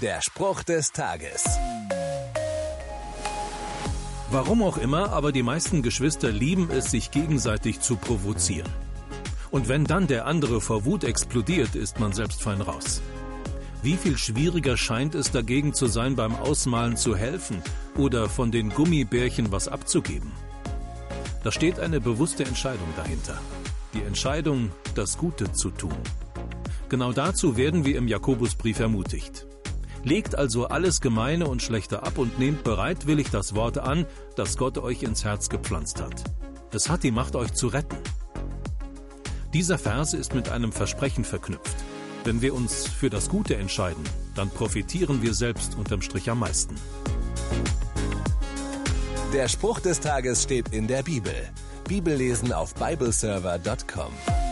Der Spruch des Tages. Warum auch immer, aber die meisten Geschwister lieben es, sich gegenseitig zu provozieren. Und wenn dann der andere vor Wut explodiert, ist man selbst fein raus. Wie viel schwieriger scheint es dagegen zu sein, beim Ausmalen zu helfen oder von den Gummibärchen was abzugeben? Da steht eine bewusste Entscheidung dahinter. Die Entscheidung, das Gute zu tun. Genau dazu werden wir im Jakobusbrief ermutigt. Legt also alles Gemeine und Schlechte ab und nehmt bereitwillig das Wort an, das Gott euch ins Herz gepflanzt hat. Es hat die Macht, euch zu retten. Dieser Verse ist mit einem Versprechen verknüpft. Wenn wir uns für das Gute entscheiden, dann profitieren wir selbst unterm Strich am meisten. Der Spruch des Tages steht in der Bibel. Bibellesen auf bibleserver.com.